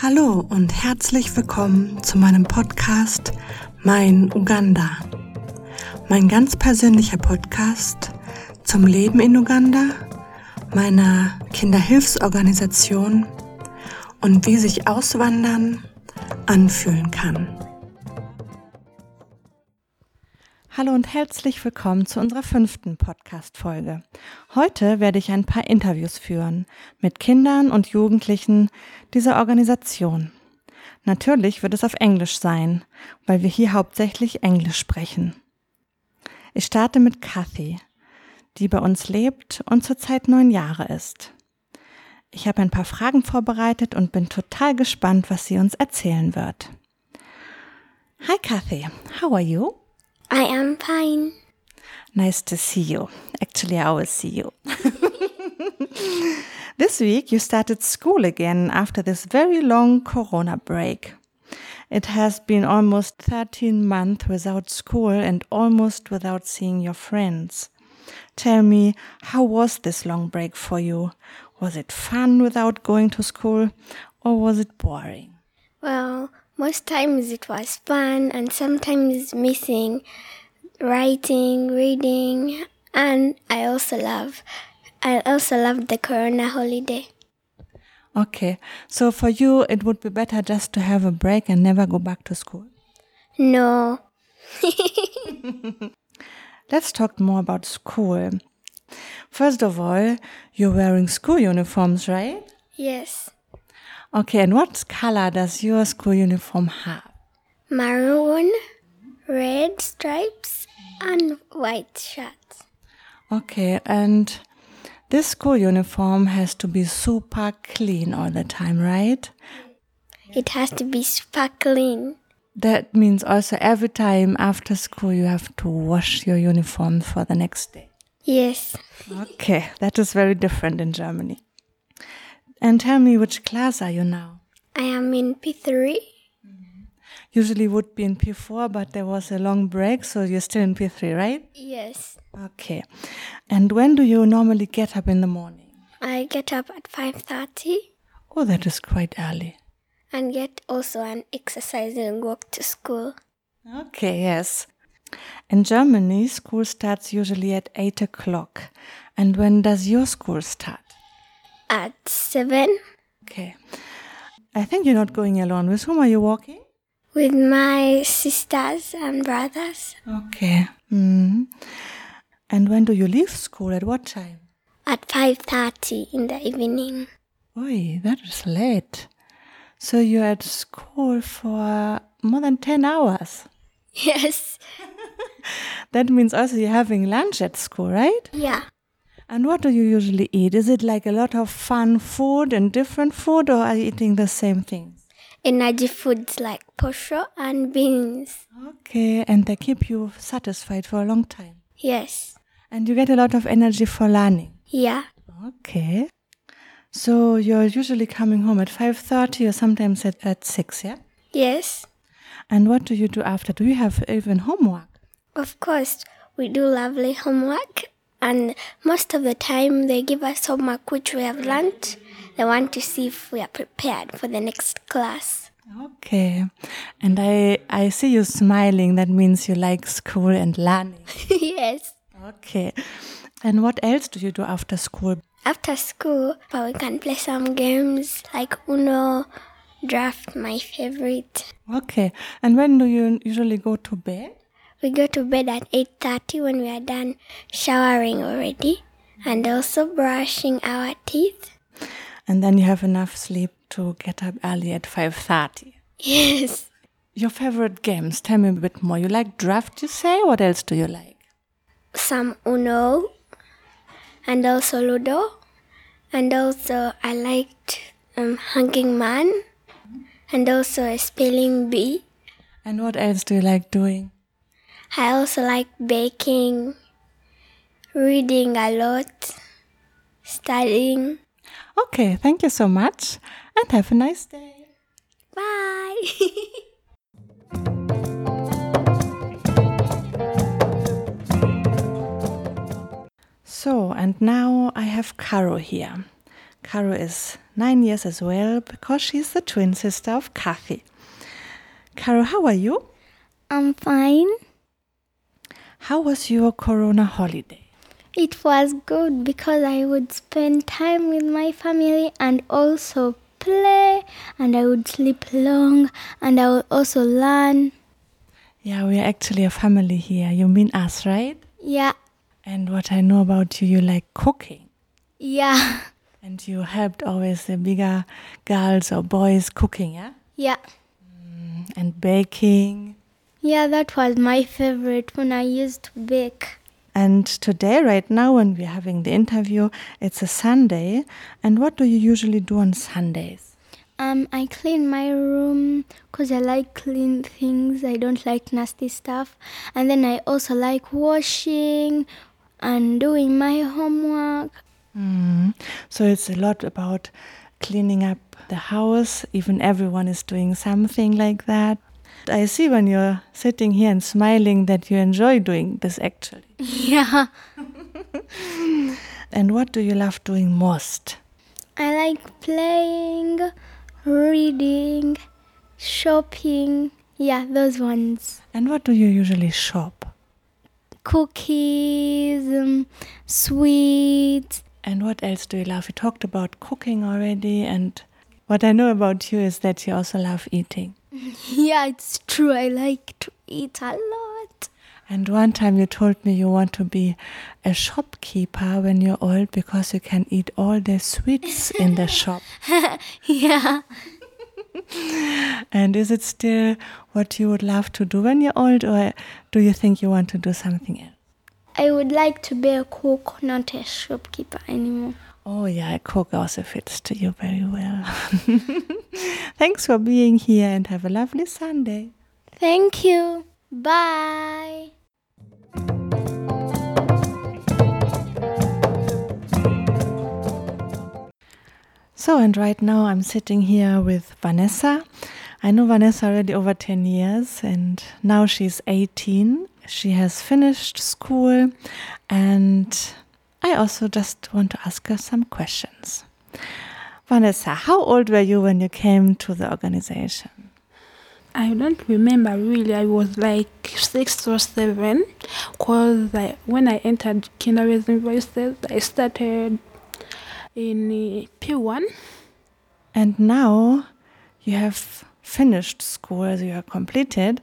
Hallo und herzlich willkommen zu meinem Podcast Mein Uganda. Mein ganz persönlicher Podcast zum Leben in Uganda, meiner Kinderhilfsorganisation und wie sich Auswandern anfühlen kann. Hallo und herzlich willkommen zu unserer fünften Podcast-Folge. Heute werde ich ein paar Interviews führen mit Kindern und Jugendlichen dieser Organisation. Natürlich wird es auf Englisch sein, weil wir hier hauptsächlich Englisch sprechen. Ich starte mit Kathy, die bei uns lebt und zurzeit neun Jahre ist. Ich habe ein paar Fragen vorbereitet und bin total gespannt, was sie uns erzählen wird. Hi Kathy, how are you? I am fine. Nice to see you. Actually, I always see you. this week, you started school again after this very long Corona break. It has been almost 13 months without school and almost without seeing your friends. Tell me, how was this long break for you? Was it fun without going to school or was it boring? Well, most times it was fun and sometimes missing writing, reading, and I also love I also love the Corona holiday. Okay, so for you, it would be better just to have a break and never go back to school. No. Let's talk more about school. First of all, you're wearing school uniforms, right? Yes. Okay, and what color does your school uniform have? Maroon, red stripes, and white shirts. Okay, and this school uniform has to be super clean all the time, right? It has to be super clean. That means also every time after school you have to wash your uniform for the next day. Yes. Okay, that is very different in Germany. And tell me, which class are you now? I am in P3. Mm-hmm. Usually would be in P4, but there was a long break, so you're still in P3, right? Yes. Okay. And when do you normally get up in the morning? I get up at 5:30 Oh, that is quite early. and get also an exercise and walk to school. Okay, yes. In Germany, school starts usually at 8 o'clock. And when does your school start? At 7 Okay. I think you're not going alone. With whom are you walking? with my sisters and brothers. Okay. Mm. And when do you leave school? At what time? At 5:30 in the evening. Oi, that is late. So you're at school for more than 10 hours. Yes. That means also you're having lunch at school, right? Yeah. And what do you usually eat? Is it like a lot of fun food and different food, or are you eating the same things? Energy foods like posho and beans. Okay, and they keep you satisfied for a long time. Yes. And you get a lot of energy for learning. Yeah. Okay. So you're usually coming home at 5.30 or sometimes at, at 6, yeah? Yes. And what do you do after? Do you have even homework? Of course, we do lovely homework, and most of the time they give us homework which we have learnt. They want to see if we are prepared for the next class. Okay. And I, I see you smiling. That means you like school and learning. yes. Okay. And what else do you do after school? After school, we can play some games like Uno, draft, my favorite. Okay. And when do you usually go to bed? We go to bed at 8:30 when we are done showering already and also brushing our teeth. And then you have enough sleep to get up early at 5.30. Yes. Your favorite games? Tell me a bit more. You like draft, you say? What else do you like? Some Uno and also Ludo. And also I liked um, Hanging Man and also a spelling bee. And what else do you like doing? I also like baking, reading a lot, studying. Okay, thank you so much and have a nice day. Bye. So, and now I have Caro here. Caro is nine years as well because she's the twin sister of Kathy. Caro, how are you? I'm fine. How was your Corona holiday? It was good because I would spend time with my family and also play, and I would sleep long, and I would also learn. Yeah, we are actually a family here. You mean us, right? Yeah, And what I know about you, you like cooking. yeah, And you helped always the bigger girls or boys cooking, yeah? yeah. Mm, and baking. Yeah, that was my favorite when I used to bake. And today, right now, when we're having the interview, it's a Sunday. And what do you usually do on Sundays? Um, I clean my room because I like clean things. I don't like nasty stuff. And then I also like washing and doing my homework. Mm. So it's a lot about cleaning up the house. Even everyone is doing something like that. I see when you're sitting here and smiling that you enjoy doing this actually. Yeah. And what do you love doing most? I like playing, reading, shopping. Yeah, those ones. And what do you usually shop? Cookies, um, sweets. And what else do you love? We talked about cooking already. And what I know about you is that you also love eating. Yeah, it's true. I like to eat a lot. And one time you told me you want to be a shopkeeper when you're old because you can eat all the sweets in the shop. Yeah. And is it still what you would love to do when you're old, or do you think you want to do something else? I would like to be a cook, not a shopkeeper anymore. Oh, yeah, a cook also fits to you very well. Thanks for being here and have a lovely Sunday. Thank you. Bye. So, and right now I'm sitting here with Vanessa. I know Vanessa already over 10 years, and now she's 18. She has finished school, and I also just want to ask her some questions. Vanessa, how old were you when you came to the organization? I don't remember really. I was like six or seven, cause I, when I entered Kinder Raising Voices, I started in uh, P1. And now you have finished school, you are completed.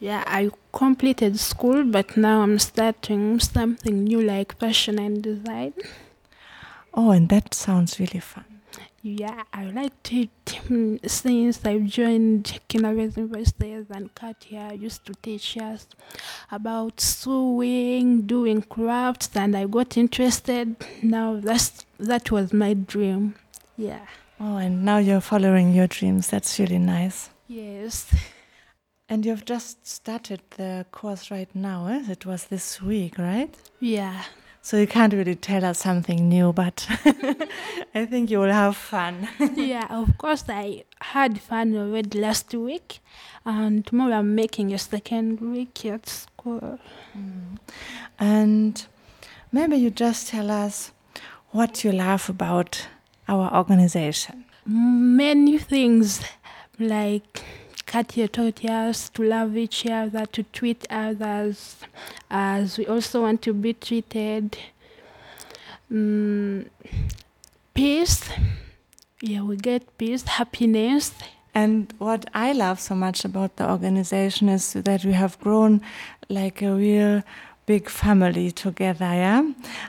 Yeah, I completed school, but now I'm starting something new like fashion and design. Oh, and that sounds really fun. Yeah, I liked it mm, since I've joined kindergarten University and Katja used to teach us about sewing, doing crafts, and I got interested. Now that's that was my dream. Yeah. Oh, and now you're following your dreams. That's really nice. Yes. And you've just started the course right now, eh? It was this week, right? Yeah. So you can't really tell us something new, but I think you will have fun. yeah, of course, I had fun already last week, and tomorrow I'm making a second week at school. and maybe you just tell us what you love about our organization. Many things like Katja taught us to love each other, to treat others as we also want to be treated. Mm, peace. Yeah, we get peace, happiness. And what I love so much about the organization is that we have grown like a real big family together, yeah?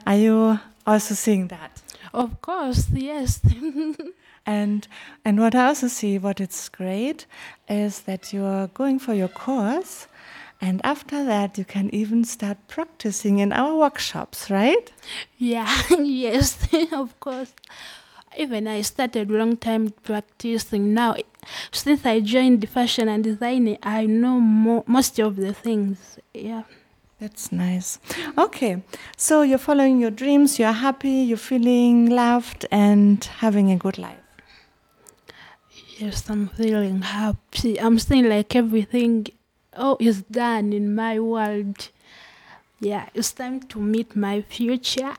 Are you also seeing that? Of course, yes. And and what I also see, what it's great, is that you're going for your course, and after that you can even start practicing in our workshops, right? Yeah, yes, of course. Even I started long time practicing. Now, since I joined the fashion and design, I know mo- most of the things. Yeah. That's nice. Okay, so you're following your dreams, you're happy, you're feeling loved, and having a good life. Yes, I'm feeling happy. I'm seeing like everything oh is done in my world. Yeah, it's time to meet my future.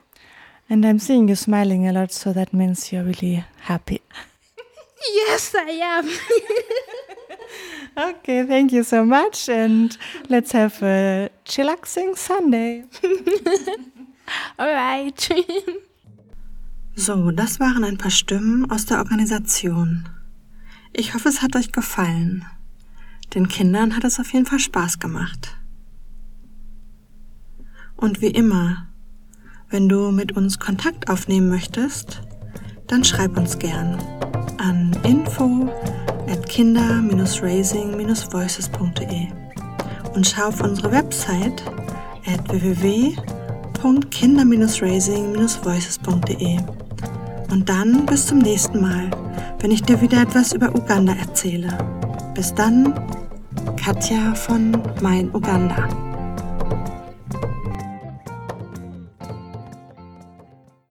And I'm seeing you smiling a lot, so that means you're really happy. Yes, I am. Okay, thank you so much, and let's have a chillaxing Sunday. Alright. So, das waren ein paar Stimmen aus der Organisation. Ich hoffe, es hat euch gefallen. Den Kindern hat es auf jeden Fall Spaß gemacht. Und wie immer, wenn du mit uns Kontakt aufnehmen möchtest, dann schreib uns gern an info at kinder-raising-voices.de und schau auf unsere Website at www.kinder-raising-voices.de. Und dann bis zum nächsten Mal, wenn ich dir wieder etwas über Uganda erzähle. Bis dann, Katja von Mein Uganda.